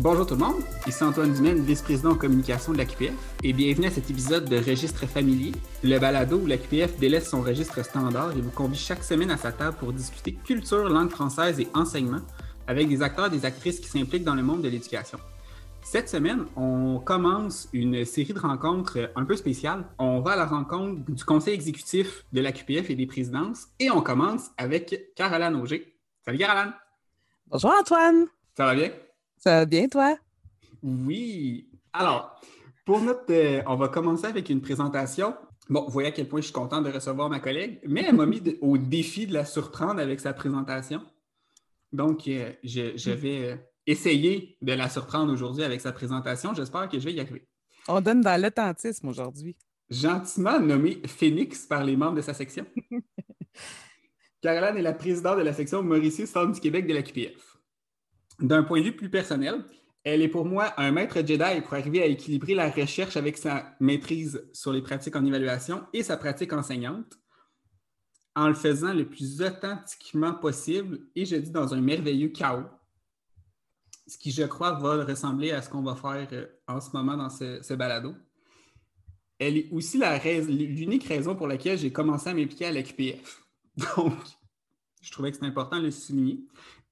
Bonjour tout le monde, ici Antoine Dumaine, vice-président en communication de la QPF, et bienvenue à cet épisode de Registre familier, le balado où la QPF délaisse son registre standard et vous convie chaque semaine à sa table pour discuter culture, langue française et enseignement avec des acteurs et des actrices qui s'impliquent dans le monde de l'éducation. Cette semaine, on commence une série de rencontres un peu spéciales. On va à la rencontre du conseil exécutif de la QPF et des présidences et on commence avec Caroline Auger. Salut Caroline! Bonjour Antoine! Ça va bien? Ça va bien, toi? Oui. Alors, pour notre. euh, on va commencer avec une présentation. Bon, vous voyez à quel point je suis content de recevoir ma collègue, mais elle m'a mis de- au défi de la surprendre avec sa présentation. Donc, euh, je, je vais euh, essayer de la surprendre aujourd'hui avec sa présentation. J'espère que je vais y arriver. On donne dans l'authenticisme aujourd'hui. Gentiment nommée Phoenix par les membres de sa section. Caroline est la présidente de la section Mauricie Centre du Québec de la QPF. D'un point de vue plus personnel, elle est pour moi un maître Jedi pour arriver à équilibrer la recherche avec sa maîtrise sur les pratiques en évaluation et sa pratique enseignante en le faisant le plus authentiquement possible et je dis dans un merveilleux chaos. Ce qui, je crois, va ressembler à ce qu'on va faire euh, en ce moment dans ce, balado. Elle est aussi l'unique raison pour laquelle j'ai commencé à m'impliquer à la QPF. Donc, je trouvais que c'était important de le souligner.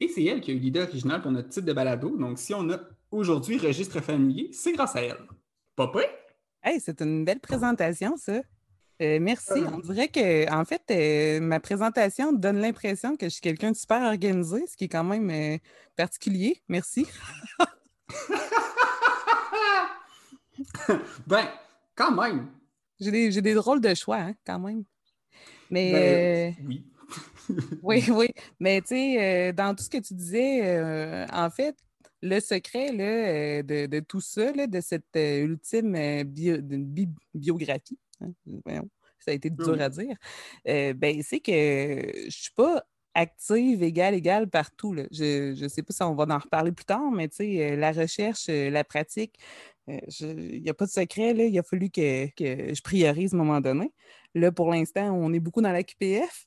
Et c'est elle qui a eu l'idée originale pour notre titre de balado. Donc, si on a aujourd'hui registre familier, c'est grâce à elle. Pas prêt? Hey, c'est une belle présentation, ça. Euh, merci. On dirait que, en fait, euh, ma présentation donne l'impression que je suis quelqu'un de super organisé, ce qui est quand même euh, particulier. Merci. Ben, quand même. J'ai des, des drôles de choix, hein, quand même. Mais Ben, euh, oui. Oui, oui. Mais tu sais, euh, dans tout ce que tu disais, euh, en fait, le secret là, euh, de, de tout ça, là, de cette ultime bio- d'une bi- biographie, hein, ça a été dur à dire, euh, ben, c'est que je ne suis pas active, égale, égale partout. là. Je ne sais pas si on va en reparler plus tard, mais tu sais, la recherche, la pratique, il n'y a pas de secret. Là, il a fallu que, que je priorise à un moment donné. Là, pour l'instant, on est beaucoup dans la QPF.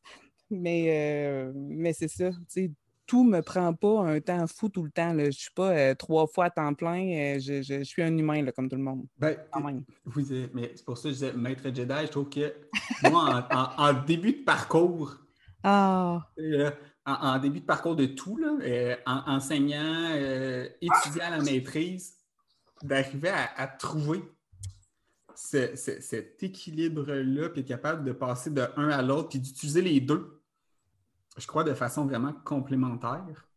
Mais, euh, mais c'est ça, sais, tout me prend pas un temps fou tout le temps. Là. Je suis pas euh, trois fois à temps plein. euh, je, je- je suis un humain, là, comme tout le monde, Ben, oui, mais c'est pour ça que je disais maître Jedi. Je trouve que moi, en, en- en début de parcours, Ah, Euh, en, en début de parcours de tout, là, en- enseignant, étudiant à la maîtrise, d'arriver à, à trouver ce- ce- cet équilibre-là, puis être capable de passer de un à l'autre, puis d'utiliser les deux, je crois, de façon vraiment complémentaire.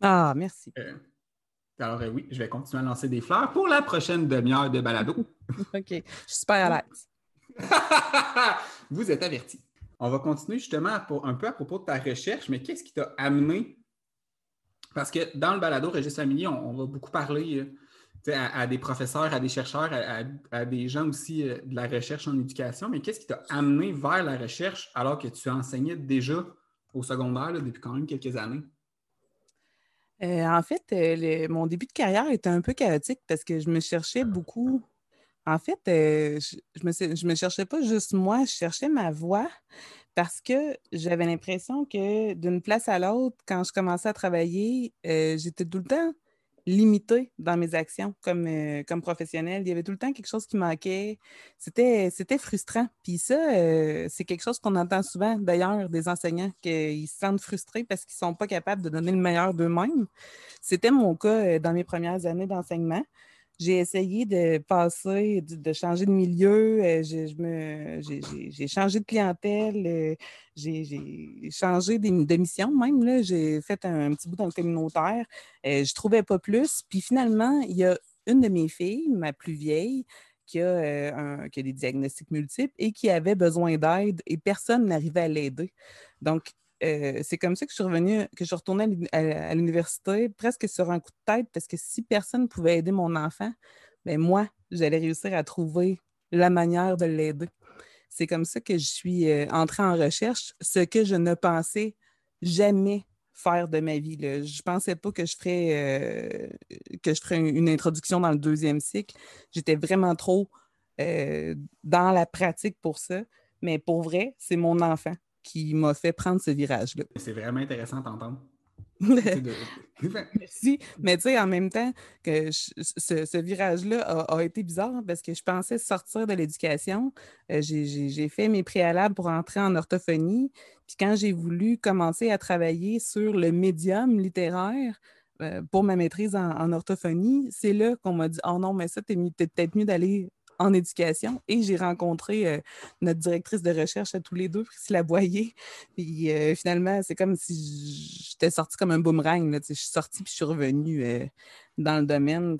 ah merci. Euh, alors euh, oui, je vais continuer à lancer des fleurs pour la prochaine demi-heure de balado. OK, je suis super à l'aise. Vous êtes avertis. On va continuer justement pour, un peu à propos de ta recherche, mais qu'est-ce qui t'a amené? Parce que dans le balado Registre familier, on, on va beaucoup parler euh, à, à des professeurs, à des chercheurs, à, à- à des gens aussi euh, de la recherche en éducation, mais qu'est-ce qui t'a amené vers la recherche alors que tu enseignais déjà au secondaire depuis quand même quelques années? Euh, en fait, euh, mon début de carrière était un peu chaotique parce que je me cherchais beaucoup. En fait, euh, je, je me, cherchais pas juste moi, je cherchais ma voix parce que j'avais l'impression que d'une place à l'autre, quand je commençais à travailler, j'étais tout le temps limitée dans mes actions comme, euh, comme. Il y avait tout le temps quelque chose qui manquait. C'était, c'était frustrant. Puis ça, euh, c'est quelque chose qu'on entend souvent d'ailleurs des enseignants, qu'ils se sentent frustrés parce qu'ils ne sont pas capables de donner le meilleur d'eux-mêmes. C'était mon cas euh, dans mes premières années d'enseignement. J'ai essayé de passer, de, changer de milieu, euh, je, je j'ai- changé de clientèle, euh, j'ai changé de mission même. J'ai fait un, petit bout dans le communautaire. Euh, je trouvais pas plus. Puis finalement, il y a une de mes filles, ma plus vieille, qui a, qui a des diagnostics multiples et qui avait besoin d'aide et personne n'arrivait à l'aider. Donc, euh, c'est comme ça que je suis revenue, que je retournée à l'uni- à, à l'université presque sur un coup de tête parce que si personne ne pouvait aider mon enfant, ben moi, j'allais réussir à trouver la manière de l'aider. C'est comme ça que je suis euh, entrée en recherche, ce que je ne pensais jamais faire de ma vie. Je ne pensais pas que je ferais, euh, que je ferais une introduction dans le deuxième cycle. J'étais vraiment trop dans la pratique pour ça. Mais pour vrai, c'est mon enfant qui m'a fait prendre ce virage-là. C'est vraiment intéressant d'entendre. De- Merci. Mais tu sais, en même temps, que ce, virage-là a, été bizarre parce que je pensais sortir de l'éducation. Euh, j'ai fait mes préalables pour entrer en orthophonie. Puis quand j'ai voulu commencer à travailler sur le médium littéraire, euh, pour ma maîtrise en, orthophonie, c'est là qu'on m'a dit Oh non, mais ça, t'es peut-être mieux d'aller en éducation et j'ai rencontré euh, notre directrice de recherche à tous les deux, Priscilla Boyer. Puis euh, finalement, c'est comme si j'étais sortie comme un boomerang. Je suis sortie puis je suis revenue euh, dans le domaine.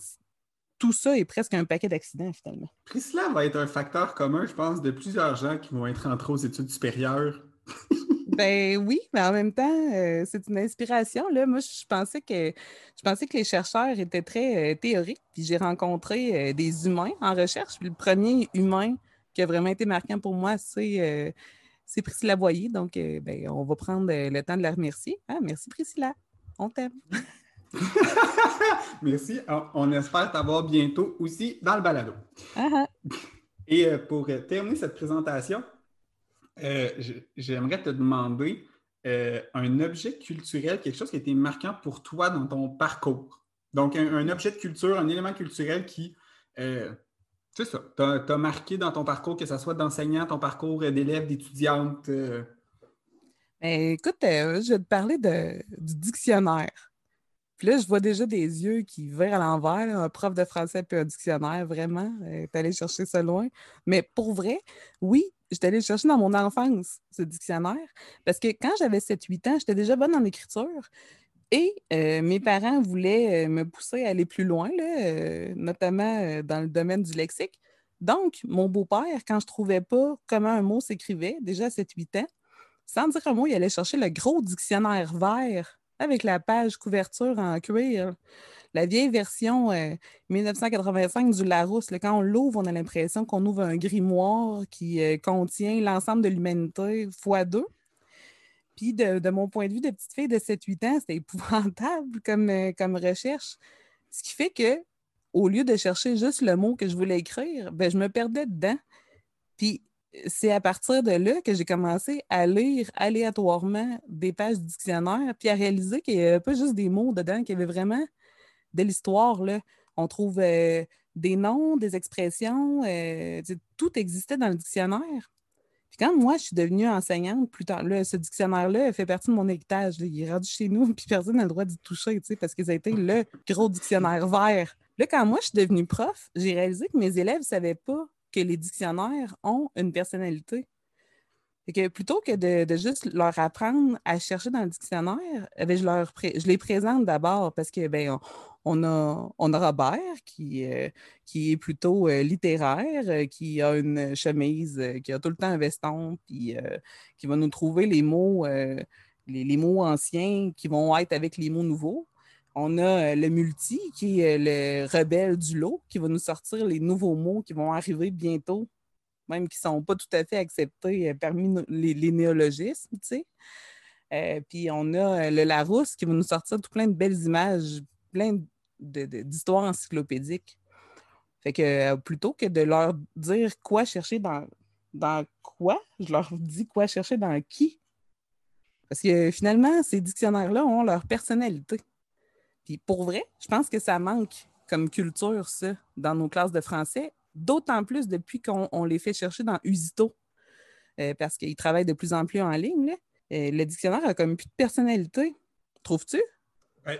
Tout ça est presque un paquet d'accidents finalement. Priscilla va être un facteur commun, je pense, de plusieurs gens qui vont être entrés aux études supérieures. Ben oui, mais en même temps, euh, c'est une inspiration. Là. Moi, je pensais que je pensais que les chercheurs étaient très euh, théoriques. Puis j'ai rencontré euh, des humains en recherche. Puis le premier humain qui a vraiment été marquant pour moi, c'est Priscilla Boyer. Donc, ben, on va prendre le temps de la remercier. Ah, merci Priscilla. On t'aime. merci. On, espère t'avoir bientôt aussi dans le balado. Ah, ah. Et pour terminer cette présentation, euh, j'aimerais te demander euh, un objet culturel, quelque chose qui a été marquant pour toi dans ton parcours. Donc, un, objet de culture, un élément culturel qui, euh, c'est ça, t'a marqué dans ton parcours, que ce soit d'enseignant, ton parcours d'élève, d'étudiante. Ben, écoute, je vais te parler du dictionnaire. Puis là, je vois déjà des yeux qui virent à l'envers, un prof de français puis un dictionnaire, vraiment. Tu allé chercher ça loin. Mais pour vrai, oui, j'étais allée le chercher dans mon enfance, ce dictionnaire, parce que quand j'avais 7-8 ans, j'étais déjà bonne en écriture. Et euh, mes parents voulaient euh, me pousser à aller plus loin, euh, notamment dans le domaine du lexique. Donc, mon beau-père, quand je ne trouvais pas comment un mot s'écrivait, déjà à 7-8 ans, sans dire un mot, il allait chercher le gros dictionnaire vert avec la page couverture en cuir la vieille version 1985 euh, du Larousse, quand on l'ouvre, on a l'impression qu'on ouvre un grimoire qui euh, contient l'ensemble de l'humanité fois deux. Puis de, mon point de vue de petite fille de 7-8 ans, c'était épouvantable comme, euh, comme recherche. Ce qui fait que, au lieu de chercher juste le mot que je voulais écrire, ben, je me perdais dedans. Puis c'est à partir de là que j'ai commencé à lire aléatoirement des pages du dictionnaire, puis à réaliser qu'il n'y avait pas juste des mots dedans, qu'il y avait vraiment de l'histoire, on trouve euh, des noms, des expressions, euh, tout existait dans le dictionnaire. Puis quand moi, je suis devenue enseignante, plus tard, ce dictionnaire-là fait partie de mon héritage. Il est rendu chez nous, puis personne n'a le droit d'y toucher, parce a été le gros dictionnaire vert. Là, quand moi, je suis devenue prof, j'ai réalisé que mes élèves ne savaient pas que les dictionnaires ont une personnalité. Et que plutôt que de, juste leur apprendre à chercher dans le dictionnaire, eh je les présente d'abord parce que ben, on, a, on a Robert qui, euh, qui est plutôt euh, littéraire, euh, qui a une chemise, qui a tout le temps un veston, puis qui va nous trouver les mots, les, les, mots anciens qui vont être avec les mots nouveaux. On a le multi, qui est le rebelle du lot, qui va nous sortir les nouveaux mots qui vont arriver bientôt même qui ne sont pas tout à fait acceptés parmi les, néologismes, tu sais. Puis on a le Larousse qui va nous sortir tout plein de belles images, plein d'histoires encyclopédiques. Fait que plutôt que de leur dire quoi chercher dans, dans quoi, je leur dis quoi chercher dans qui. Parce que finalement, ces dictionnaires-là ont leur personnalité. Puis pour vrai, je pense que ça manque comme culture, ça, dans nos classes de français d'autant plus depuis qu'on les fait chercher dans Usito, euh, parce qu'ils travaillent de plus en plus en ligne. Euh, le dictionnaire a comme plus de personnalité. Trouves-tu? Oui.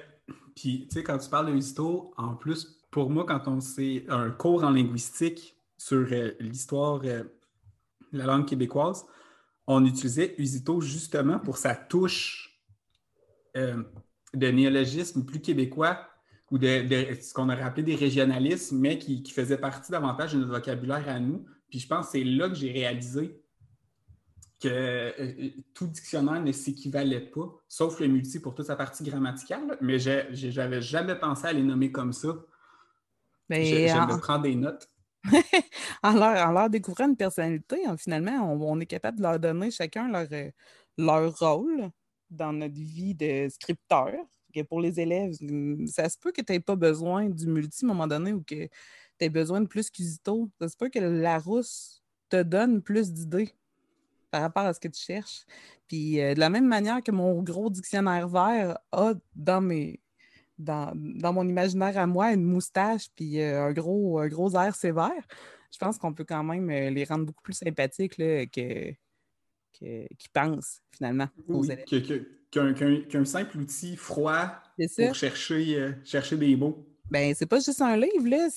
Puis, tu sais, quand tu parles de Usito, en plus, pour moi, quand on sait un cours en linguistique sur euh, l'histoire de la langue québécoise, on utilisait Usito justement pour sa touche de néologisme plus québécois ou de, ce qu'on aurait appelé des régionalismes, mais qui, qui, faisaient partie davantage de notre vocabulaire à nous. Puis je pense que c'est là que j'ai réalisé que euh, tout dictionnaire ne s'équivalait pas, sauf le multi pour toute sa partie grammaticale, mais je n'avais jamais pensé à les nommer comme ça. Mais je, en... prendre des notes. en, leur, en, leur, découvrant une personnalité, hein, finalement, on, est capable de leur donner chacun leur, euh, leur rôle dans notre vie de scripteur, pour les élèves, mm, ça se peut que tu n'aies pas besoin du multi à un moment donné ou que tu aies besoin de plus qu'Usito. Ça se peut que la rousse te donne plus d'idées par rapport à ce que tu cherches. Puis euh, de la même manière que mon gros dictionnaire vert a dans mes, dans, mon imaginaire à moi, une moustache puis un, gros, un gros air sévère, je pense qu'on peut quand même les rendre beaucoup plus sympathiques là, que, qui pensent finalement aux élèves. Qu'un simple outil froid pour chercher, chercher des mots. Ben, c'est pas juste un livre, là.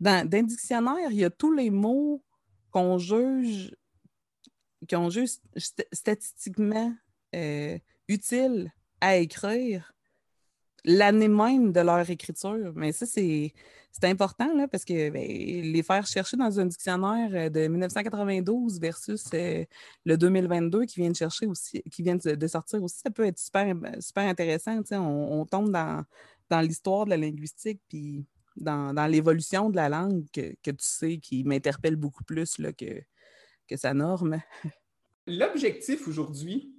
Dans, dans, le dictionnaire, il y a tous les mots qu'on juge, qu'on juge statistiquement euh, utiles à écrire l'année même de leur écriture. Mais ça, c'est important parce que ben, les faire chercher dans un dictionnaire euh, de 1992 versus euh, le 2022 qui vient de chercher aussi, qui vient de, sortir aussi, ça peut être super, super intéressant. On, tombe dans l'histoire de la linguistique, puis dans, l'évolution de la langue que, tu sais qui m'interpelle beaucoup plus là, que, que sa norme. L'objectif aujourd'hui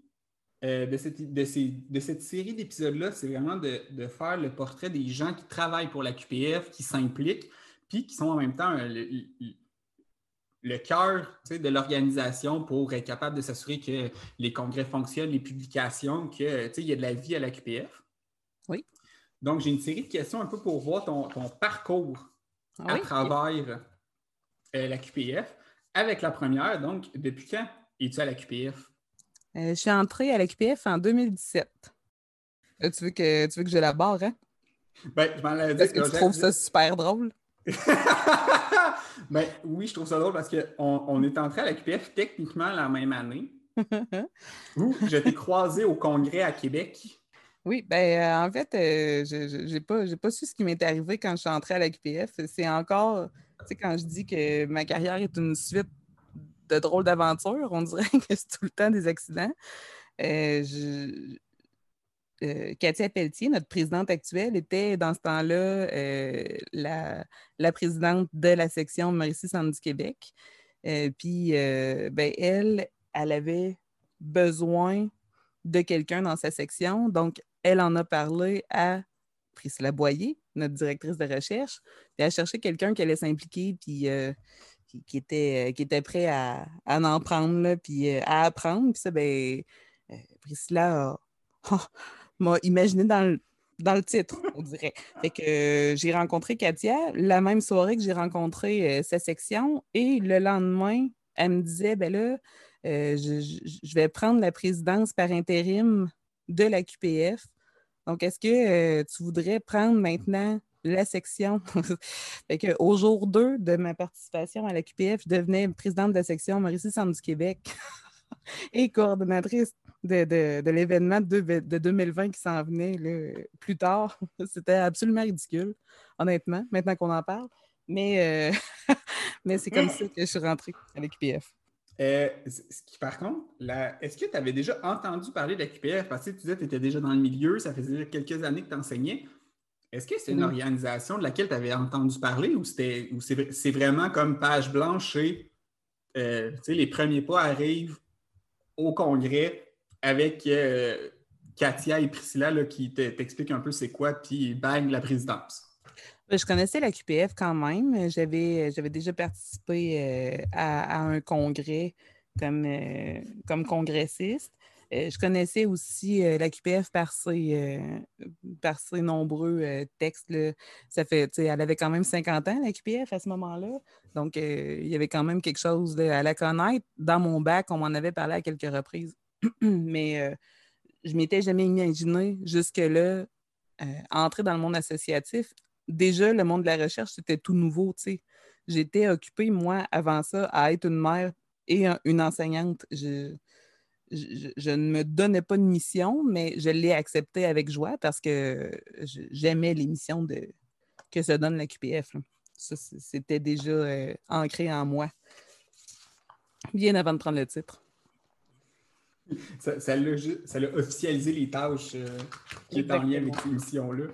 euh, de, cette, de, cette série d'épisodes-là, c'est vraiment de, faire le portrait des gens qui travaillent pour la QPF, qui s'impliquent, puis qui sont en même temps euh, le, le cœur de l'organisation pour être capable de s'assurer que les congrès fonctionnent, les publications, qu'il y a de la vie à la QPF. Donc, j'ai une série de questions un peu pour voir ton, parcours ah à travers euh, la QPF. Avec la première, donc, depuis quand es-tu à la QPF? Euh, je suis entrée à la QPF en 2017. Euh, tu veux que, tu veux que je la barre, hein? Ben, je m'en ai dit. que, tu trouves ça super drôle? ben, oui, je trouve ça drôle parce qu'on on est entré à la QPF techniquement la même année. où je t'ai croisé au congrès à Québec. Oui, ben euh, en fait, euh, je n'ai pas, pas su ce qui m'est arrivé quand je suis entrée à la QPF. C'est encore, sais, quand je dis que ma carrière est une suite de drôles d'aventures, on dirait que c'est tout le temps des accidents. Euh, Katia Pelletier, notre présidente actuelle, était dans ce temps-là la, présidente de la section Mauricie Centre du Québec. puis, ben, elle, elle avait besoin de quelqu'un dans sa section. Donc, elle en a parlé à Priscilla Boyer, notre directrice de recherche. Puis elle cherchait quelqu'un qui allait s'impliquer, puis euh, qui, était, qui était prêt à, en prendre, puis euh, à apprendre. Puis ça, ben, euh, Priscilla m'a imaginé dans le, dans le titre, on dirait. Fait que j'ai rencontré Katia la même soirée que j'ai rencontré sa section. Et le lendemain, elle me disait, ben là, je, vais prendre la présidence par intérim de la QPF. Donc, est-ce que euh, tu voudrais prendre maintenant la section? au jour 2 de ma participation à la QPF, je devenais présidente de la section Mauricie Centre du Québec et coordonnatrice de, l'événement de, 2020 qui s'en venait plus tard. C'était absolument ridicule, honnêtement, maintenant qu'on en parle. Mais, euh, mais c'est comme ça que je suis rentrée à Euh, par contre, est-ce que tu avais déjà entendu parler de la QPF? Parce que tu disais que tu étais déjà dans le milieu, ça faisait quelques années que tu enseignais. Est-ce que c'est une organisation de laquelle tu avais entendu parler ou c'est vraiment comme page blanche et euh, les premiers pas arrivent au congrès avec euh, Katia et Priscilla qui t'expliquent un peu c'est quoi, puis bang, la présidence? Je connaissais la QPF quand même. J'avais, j'avais déjà participé euh, à, un congrès comme, euh, comme congressiste. Euh, je connaissais aussi la QPF par ses, par ses nombreux textes. Ça fait, elle avait quand même 50 ans, la QPF, à ce moment-là. Donc, il y avait quand même quelque chose à la connaître. Dans mon bac, on m'en avait parlé à quelques reprises. Mais je m'étais jamais imaginé jusque-là entrer dans le monde associatif déjà, le monde de la recherche, c'était tout nouveau. J'étais occupée, moi, avant ça, à être une mère et une enseignante. Je, ne me donnais pas de mission, mais je l'ai acceptée avec joie parce que j'aimais les missions que se donne la QPF. Ça, c'était déjà euh, ancré en moi, bien avant de prendre le titre. Ça, ça, a, officialisé les tâches euh, qui étaient en lien avec ces missions-là.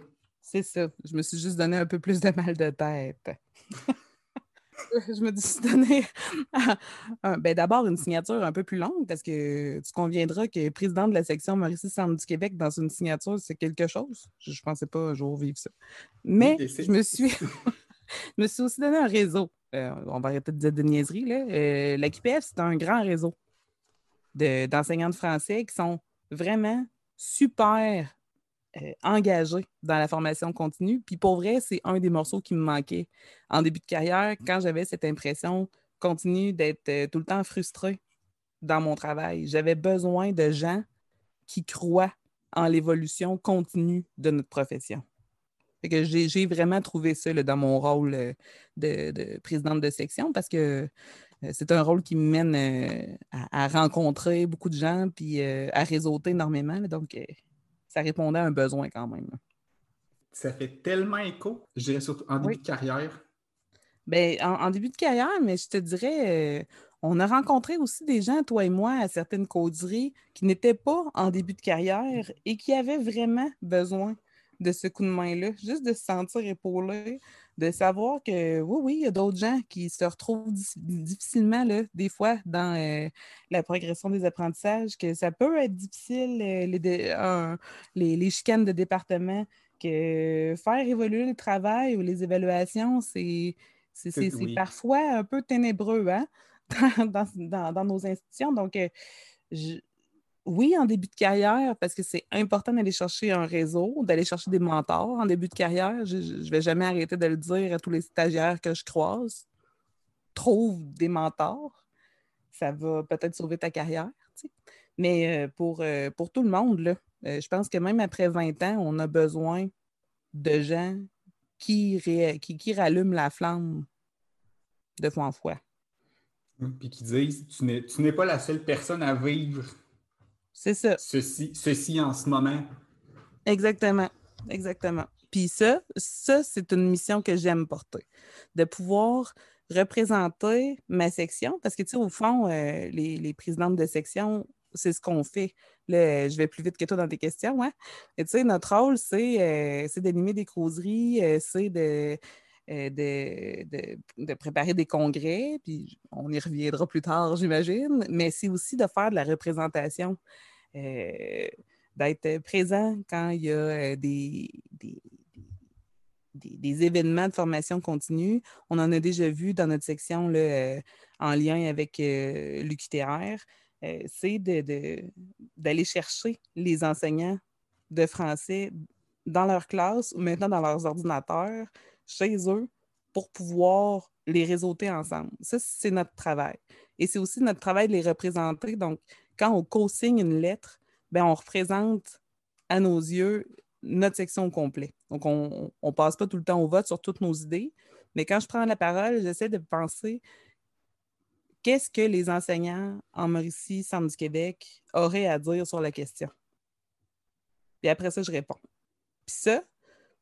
C'est ça. Je me suis juste donné un peu plus de mal de tête. je me suis donné ben, d'abord une signature un peu plus longue parce que tu conviendras que président de la section Mauricie Centre du Québec dans une signature, c'est quelque chose. Je ne pensais pas un jour vivre ça. Mais je me suis me suis aussi donné un réseau. Euh, on va arrêter de dire de niaiseries. Là. Euh, la QPF, c'est un grand réseau d'enseignants de, français qui sont vraiment super engagée dans la formation continue. Puis pour vrai, c'est un des morceaux qui me manquait en début de carrière, quand j'avais cette impression continue d'être tout le temps frustrée dans mon travail. J'avais besoin de gens qui croient en l'évolution continue de notre profession. que j'ai vraiment trouvé ça dans mon rôle euh, de, présidente de section parce que euh, c'est un rôle qui me mène euh, à, rencontrer beaucoup de gens puis à réseauter énormément. donc, ça répondait à un besoin quand même. Ça fait tellement écho, je dirais surtout en début de carrière. Bien, en, début de carrière, mais je te dirais, on a rencontré aussi des gens, toi et moi, à certaines causeries qui n'étaient pas en début de carrière et qui avaient vraiment besoin de ce coup de main-là, juste de se sentir épaulé, de savoir que oui, oui, il y a d'autres gens qui se retrouvent difficilement, là, des fois, dans euh, la progression des apprentissages, que ça peut être difficile, euh, les, les, chicanes de département, que faire évoluer le travail ou les évaluations, c'est parfois un peu ténébreux, hein? dans, nos institutions. Donc, euh, oui, en début de carrière, parce que c'est important d'aller chercher un réseau, d'aller chercher des mentors en début de carrière. Je ne vais jamais arrêter de le dire à tous les stagiaires que je croise. Trouve des mentors. Ça va peut-être sauver ta carrière. Mais euh, pour, euh, pour tout le monde, là, je pense que même après 20 ans, on a besoin de gens qui, qui, rallument la flamme de foi en foi. Puis qui disent tu n'es pas la seule personne à vivre c'est ça. Ceci, ceci en ce moment. Exactement. Exactement. Puis ça, ça c'est une mission que j'aime porter. De pouvoir représenter ma section, parce que, tu sais, au fond, euh, les, les, présidentes de section, c'est ce qu'on fait. Là, je vais plus vite que toi dans tes questions. Hein? Et tu sais, notre rôle, c'est euh, d'animer des causeries, euh, c'est de euh, de, préparer des congrès, puis on y reviendra plus tard, j'imagine, mais c'est aussi de faire de la représentation, d'être présent quand il y a euh, des, des, événements de formation continue. On en a déjà vu dans notre section là, en lien avec l'UQTR. c'est d'aller chercher les enseignants de français dans leur classe ou maintenant dans leurs ordinateurs chez eux pour pouvoir les réseauter ensemble. Ça, c'est notre travail. Et c'est aussi notre travail de les représenter. Donc, quand on co-signe une lettre, ben, on représente à nos yeux notre section au complet. Donc, on ne passe pas tout le temps au vote sur toutes nos idées, mais quand je prends la parole, j'essaie de penser qu'est-ce que les enseignants en Mauricie, Centre du Québec, auraient à dire sur la question. Puis après ça, je réponds. Puis ça,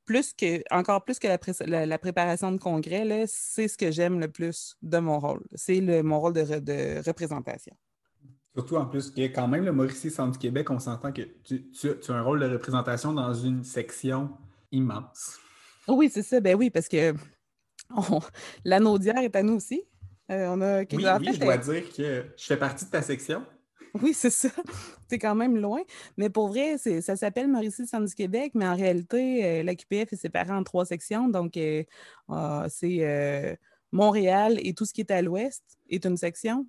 plus que, encore plus que la, préparation de congrès, c'est ce que j'aime le plus de mon rôle. C'est mon rôle de, représentation. Surtout en plus que quand même le Mauricie Centre du Québec, on s'entend que tu, as un rôle de représentation dans une section immense. Oui, c'est ça. Ben oui, parce que l'anaudière est à nous aussi. Euh, on a, oui, oui je dois dire que je fais partie de ta section. Oui, c'est ça. c'est quand même loin. Mais pour vrai, ça s'appelle Mauricie Centre du Québec, mais en réalité, euh, la QPF est séparée en trois sections. Donc, euh, ah, c'est Montréal et tout ce qui est à l'ouest est une section.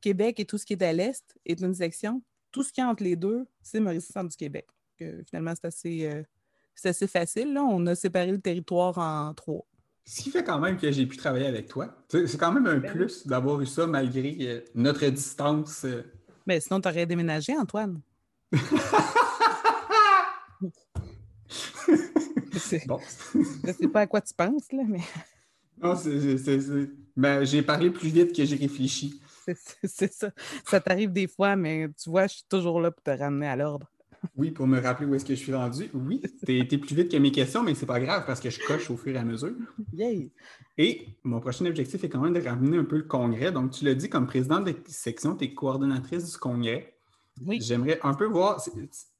Québec et tout ce qui est à l'est est une section. Tout ce qui est entre les deux, c'est Mauricie Centre du Québec. finalement, c'est assez, assez facile. Là. On a séparé le territoire en trois. Ce qui fait quand même que j'ai pu travailler avec toi. C'est quand même un ben plus d'avoir eu ça malgré notre distance mais sinon, tu aurais déménagé, Antoine. bon. Je ne sais pas à quoi tu penses, là, mais. Non, c'est. Ben, j'ai parlé plus vite que j'ai réfléchi. C'est ça. Ça t'arrive des fois, mais tu vois, je suis toujours là pour te ramener à l'ordre. Oui, pour me rappeler où est-ce que je suis rendu. Oui, tu es, plus vite que mes questions, mais c'est pas grave parce que je coche au fur et à mesure. Yay. Et mon prochain objectif est quand même de ramener un peu le congrès. Donc, tu l'as dit, comme présidente de section, tu es coordonnatrice du congrès. Oui. J'aimerais un peu voir,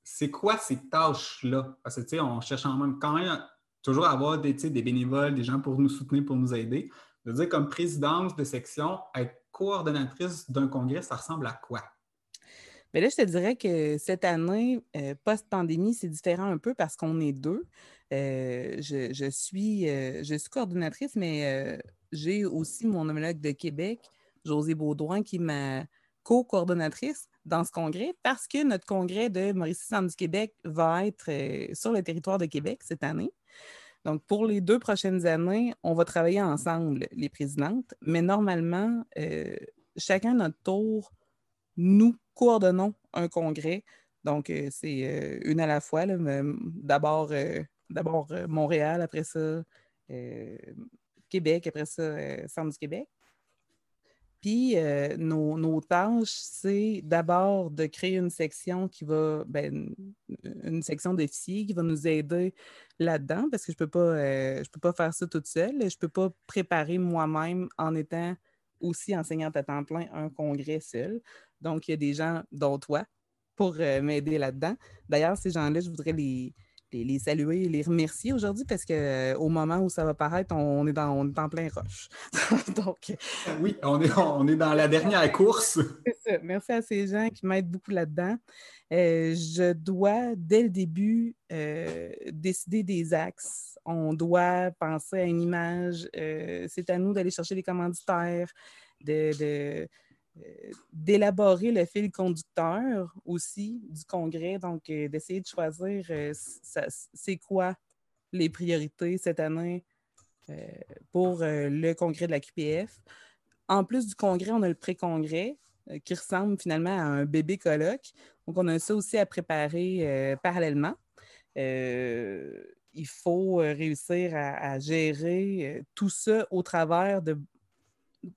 c'est quoi ces tâches-là? Parce que, tu sais, on cherche en même quand même toujours à avoir des, des bénévoles, des gens pour nous soutenir, pour nous aider. De dire, comme présidente de section, être coordonnatrice d'un congrès, ça ressemble à quoi? Mais là, je te dirais que cette année, euh, post-pandémie, c'est différent un peu parce qu'on est deux. Euh, je, suis, euh, je suis coordonnatrice, mais j'ai aussi mon homologue de Québec, José Baudouin, qui ma co-coordonnatrice. dans ce congrès parce que notre congrès de Mauricie Centre du Québec va être sur le territoire de Québec cette année. Donc, pour les deux prochaines années, on va travailler ensemble, les présidentes, mais normalement, chacun notre tour, nous coordonnons un congrès. Donc, c'est une à la fois. D'abord, d'abord Montréal, après ça, Québec, après ça, Centre du Québec. Puis, euh, nos, tâches, c'est d'abord de créer une section qui va, ben, une section d'officiers qui va nous aider là-dedans, parce que je ne peux, pas, euh, peux pas faire ça toute seule. Je ne peux pas préparer moi-même en étant aussi enseignante à temps plein un congrès seul. Donc, il y a des gens, dont toi, pour euh, m'aider là-dedans. D'ailleurs, ces gens-là, je voudrais les, les, saluer et les remercier aujourd'hui parce qu'au euh, moment où ça va paraître, on, est, dans, on est en plein rush. Donc, oui, on est, on est dans la dernière course. Ça. Merci à ces gens qui m'aident beaucoup là-dedans. Euh, je dois, dès le début, euh, décider des axes. On doit penser à une image. C'est à nous d'aller chercher les commanditaires, de euh, d'élaborer le fil conducteur aussi du congrès, donc euh, d'essayer de choisir euh, c'est quoi les priorités cette année pour le congrès de la QPF. En plus du congrès, on a le pré-congrès qui ressemble finalement à un bébé colloque. Donc, on a ça aussi à préparer parallèlement. il faut réussir à gérer tout ça au travers de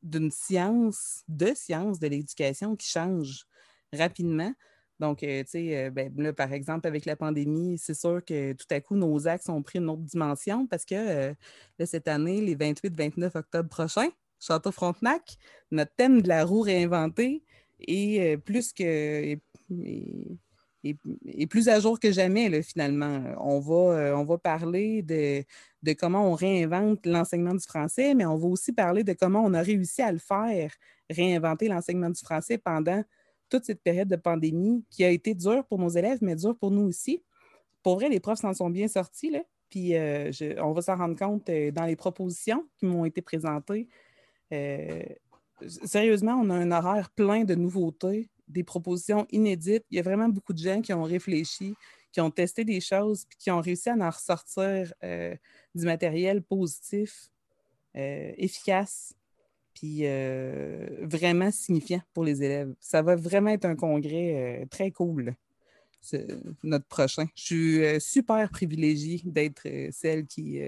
d'une science, de science de l'éducation qui change rapidement. Donc, euh, tu sais, euh, ben, là, par exemple, avec la pandémie, c'est sûr que tout à coup, nos axes ont pris une autre dimension parce que euh, cette année, les 28-29 octobre prochains, Château Frontenac, notre thème de la roue réinventée est plus que plus à jour que jamais, finalement. On va, euh, on va parler de, comment on réinvente l'enseignement du français, mais on va aussi parler de comment on a réussi à le faire, réinventer l'enseignement du français pendant toute cette période de pandémie qui a été dure pour nos élèves, mais dure pour nous aussi. Pour vrai, les profs s'en sont bien sortis, là. Puis euh, on va s'en rendre compte euh, dans les propositions qui m'ont été présentées. sérieusement, on a un horaire plein de nouveautés des propositions inédites. Il y a vraiment beaucoup de gens qui ont réfléchi, qui ont testé des choses, puis qui ont réussi à en ressortir euh, du matériel positif, euh, efficace, puis euh, vraiment signifiant pour les élèves. Ça va vraiment être un congrès très cool, notre prochain. Je suis super privilégiée d'être celle qui,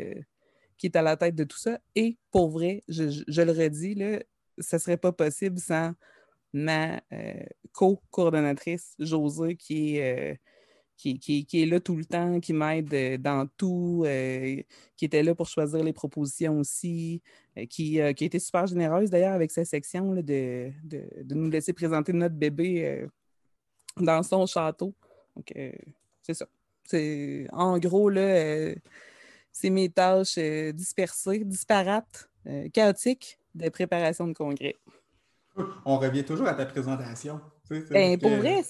qui est à la tête de tout ça. Et pour vrai, je, le redis, là, ça ne serait pas possible sans ma euh, co-coordonnatrice, Josée, qui est, euh, qui, est là tout le temps, qui m'aide euh, dans tout, qui était là pour choisir les propositions aussi, qui, a été super généreuse d'ailleurs avec sa section de, nous laisser présenter notre bébé dans son château. Donc, c'est ça. C'est, en gros, là, c'est mes tâches dispersées, disparates, chaotiques de préparation de congrès. On revient toujours à ta présentation. Ben, pour vrai,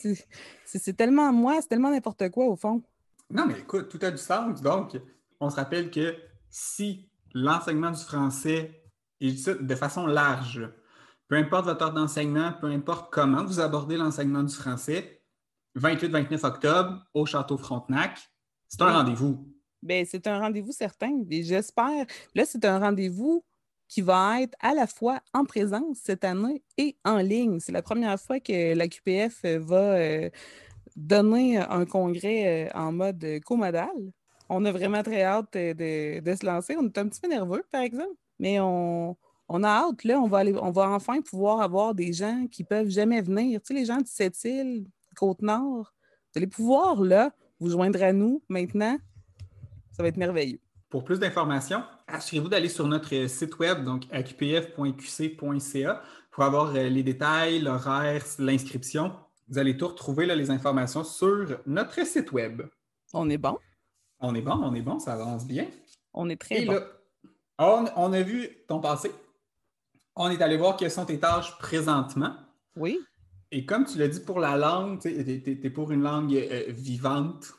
c'est tellement moi, c'est tellement n'importe quoi au fond. Non, mais écoute, tout a du sens. Donc, on se rappelle que si l'enseignement du français est de façon large, peu importe votre ordre d'enseignement, peu importe comment vous abordez l'enseignement du français, 28-29 octobre au Château Frontenac, c'est un rendez-vous. Ben, c'est un rendez-vous certain. J'espère. Là, c'est un rendez-vous qui va être à la fois en présence cette année et en ligne. C'est la première fois que la QPF va euh, donner un congrès euh, en mode comodal. On a vraiment très hâte de, se lancer. On est un petit peu nerveux, par exemple, mais on, a hâte. Là, on va, aller, on va enfin pouvoir avoir des gens qui peuvent jamais venir. Tu sais, les gens de cette île, Côte-Nord, vous allez pouvoir, là, vous joindre à nous maintenant. Ça va être merveilleux. Pour plus d'informations, assurez-vous d'aller sur notre site web, donc aqpf.qc.ca, pour avoir euh, les détails, l'horaire, l'inscription. Vous allez tout retrouver, là, les informations sur notre site web. On est bon? On est bon, on est bon, ça avance bien. On est très bon. on, a vu ton passé. On est allé voir quelles sont tes tâches présentement. Oui. Et comme tu l'as dit pour la langue, tu es, pour une langue euh, vivante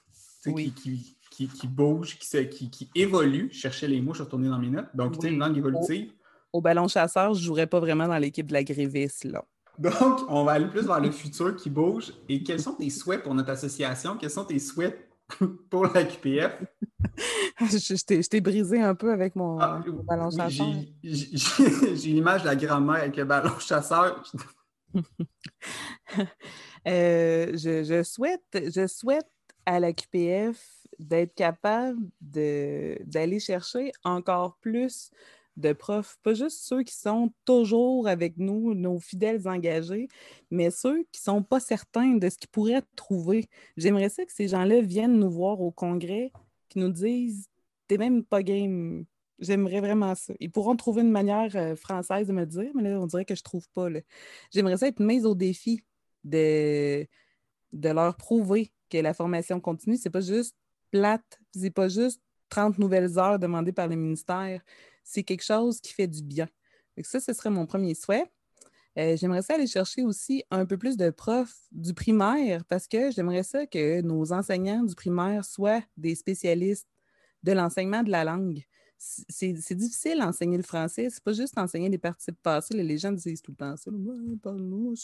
oui. qui, qui, bouge, qui, qui, évolue. Je cherchais les mots, je suis retourné dans mes notes. Donc, tu une langue évolutive. Au, ballon chasseur, je ne jouerais pas vraiment dans l'équipe de la grévisse, là. Donc, on va aller plus vers le futur qui bouge. Et quels sont tes souhaits pour notre association? Quels sont tes souhaits pour la QPF? je t'ai brisé un peu avec mon, ah, ballon chasseur. J'ai l'image de la grand-mère avec le ballon chasseur. Euh, je, souhaite, je souhaite à la QPF d'être capable d'aller chercher encore plus de profs, pas juste ceux qui sont toujours avec nous, nos fidèles engagés, mais ceux qui ne sont pas certains de ce qu'ils pourraient trouver. J'aimerais ça que ces gens-là viennent nous voir au congrès, qui nous disent T'es même pas game. J'aimerais vraiment ça. Ils pourront trouver une manière euh, française de me dire, mais là, on dirait que je trouve pas. J'aimerais ça être mise au défi de, de leur prouver que la formation continue, c'est pas juste plate, c'est pas juste 30 nouvelles heures demandées par le ministère, c'est quelque chose qui fait du bien. ça, ce serait mon premier souhait. Euh, j'aimerais ça aller chercher aussi un peu plus de profs du primaire parce que j'aimerais ça que nos enseignants du primaire soient des spécialistes de l'enseignement de la langue. C'est difficile d'enseigner le français. C'est pas juste enseigner les participes passés. Les gens disent tout le temps ça. Parle-moi,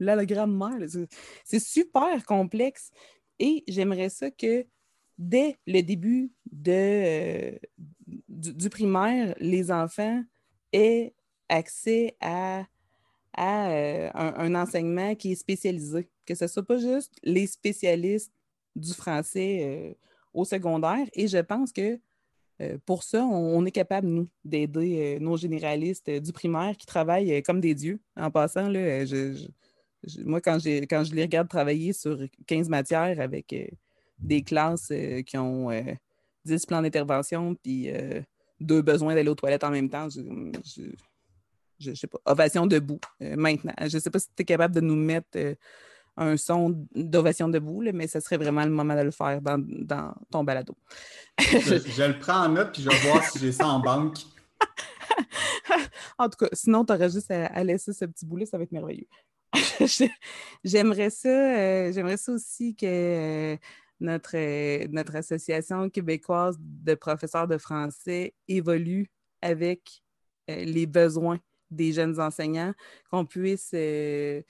là, la grammaire. C'est super complexe. Et j'aimerais ça que dès le début de, euh, du, primaire, les enfants aient accès à, euh, un, enseignement qui est spécialisé, que ce ne soit pas juste les spécialistes du français euh, au secondaire. Et je pense que pour ça, on, est capable, nous, d'aider nos généralistes du primaire qui travaillent comme des dieux. En passant, là, je moi, quand, quand je les regarde travailler sur 15 matières avec euh, des classes euh, qui ont 10 euh, plans d'intervention puis deux besoins d'aller aux toilettes en même temps, je, je, sais pas, ovation debout maintenant. Je ne sais pas si tu es capable de nous mettre un son d'ovation debout, mais ce serait vraiment le moment de le faire dans, ton balado. je, le prends en note puis je vais voir si j'ai ça en banque. en tout cas, sinon, tu aurais juste à, laisser ce petit boulet, ça va être merveilleux. j'aimerais ça, euh, j'aimerais ça aussi que euh, notre, euh, notre association québécoise de professeurs de français évolue avec les besoins des jeunes enseignants, qu'on puisse, dès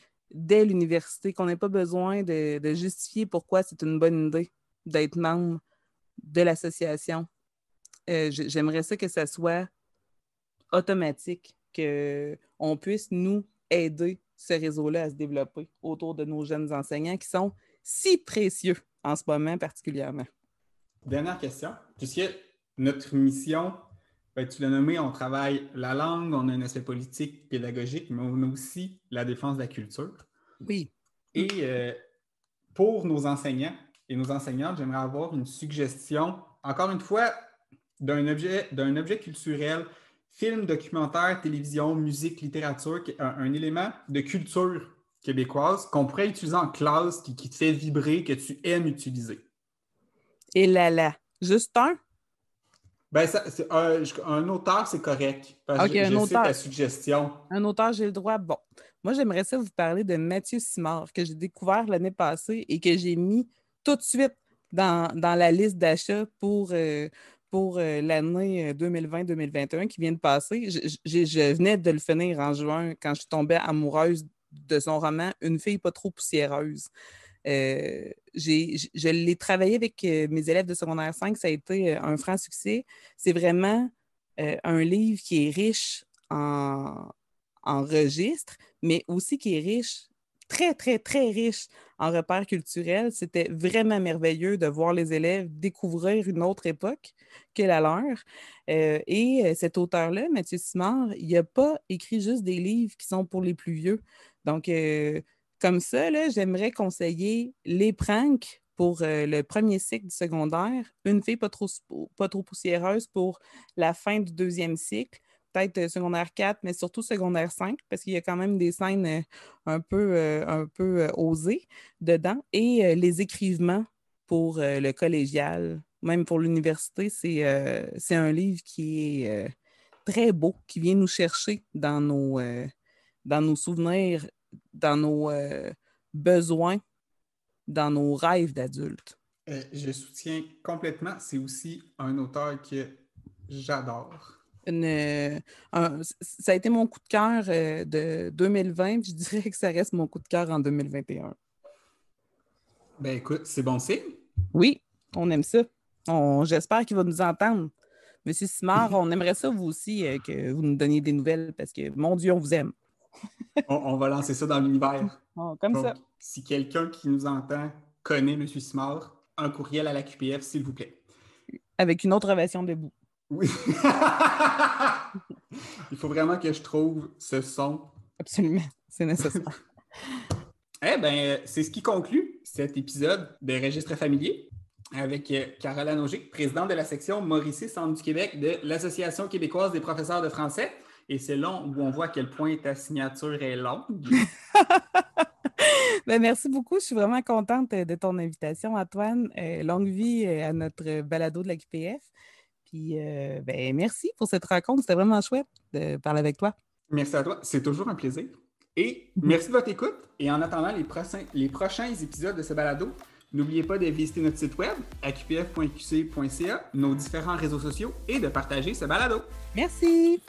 l'université, qu'on n'ait pas besoin de, de, justifier pourquoi c'est une bonne idée d'être membre de l'association. J'aimerais ça que ça soit automatique, qu'on puisse nous aider ce réseau-là à se développer autour de nos jeunes enseignants qui sont si précieux en ce moment particulièrement. Dernière question. Puisque notre mission, ben, tu l'as nommé, on travaille la langue, on a un aspect politique, pédagogique, mais on a aussi la défense de la culture. Oui. Et euh, pour nos enseignants et nos enseignantes, j'aimerais avoir une suggestion, encore une fois, d'un objet, d'un objet culturel film, documentaire, télévision, musique, littérature, un, élément de culture québécoise qu'on pourrait utiliser en classe, qui, te fait vibrer, que tu aimes utiliser? Et là là, juste un? Ben, un, auteur, c'est correct. Parce que un auteur. ta suggestion. Un auteur, j'ai le droit. Bon. Moi, j'aimerais ça vous parler de Mathieu Simard, que j'ai découvert l'année passée et que j'ai mis tout de suite dans, la liste d'achat pour, euh, pour l'année 2020-2021 euh, qui vient de passer. Je, venais de le finir en juin quand je tombée amoureuse de son roman Une fille pas trop poussiéreuse. Je l'ai travaillé avec mes élèves de secondaire 5, ça a été un franc succès. C'est vraiment un livre qui est riche en registres, mais aussi qui est riche très, très, très riche en repères culturels. C'était vraiment merveilleux de voir les élèves découvrir une autre époque que la leur. Euh, et euh, cet auteur-là, Mathieu Simard, il n'a pas écrit juste des livres qui sont pour les plus vieux. Donc, euh, comme ça, j'aimerais conseiller Les Pranks pour le premier cycle du secondaire, Une fille pas trop, pas trop poussiéreuse pour la fin du deuxième cycle peut-être euh, secondaire 4, mais surtout secondaire 5, parce qu'il y a quand même des scènes euh, un peu, euh, un peu osées dedans. Et les écrivements pour le collégial, même pour l'université, c'est un livre qui est très beau, qui vient nous chercher dans nos, dans nos souvenirs, dans nos besoins, dans nos rêves d'adultes. je soutiens complètement. C'est aussi un auteur que j'adore. Ça a été mon coup de cœur de 2020. Je dirais que ça reste mon coup de cœur en 2021. Ben écoute, c'est bon signe. Oui, on aime ça. J'espère qu'il va nous entendre. Monsieur Simard, on aimerait ça, vous aussi, que vous nous donniez des nouvelles parce que, mon Dieu, on vous aime. on, va lancer ça dans l'univers. Oh, comme ça. Si quelqu'un qui nous entend connaît M. Simard, un courriel à la QPF, s'il vous plaît. Avec une autre ovation debout. Oui. Il faut vraiment que je trouve ce son. Absolument, c'est nécessaire. eh bien, c'est ce qui conclut cet épisode de Registre familier avec euh, Caroline Auger, présidente de la section Mauricie Centre du Québec de l'Association québécoise des professeurs de français. Et c'est là où on voit à quel point ta signature est longue. Ben, merci beaucoup. Je suis vraiment contente de ton invitation, Antoine. Euh, longue vie euh, à notre balado de la QPF. Puis, euh, ben, merci pour cette rencontre. C'était vraiment chouette de parler avec toi. Merci à toi. C'est toujours un plaisir. Et mhm. merci de votre écoute. Et en attendant les prochains, les prochains épisodes de ce balado, n'oubliez pas de visiter notre site web, aqpf.qc.ca, nos différents réseaux sociaux et de partager ce balado. Merci.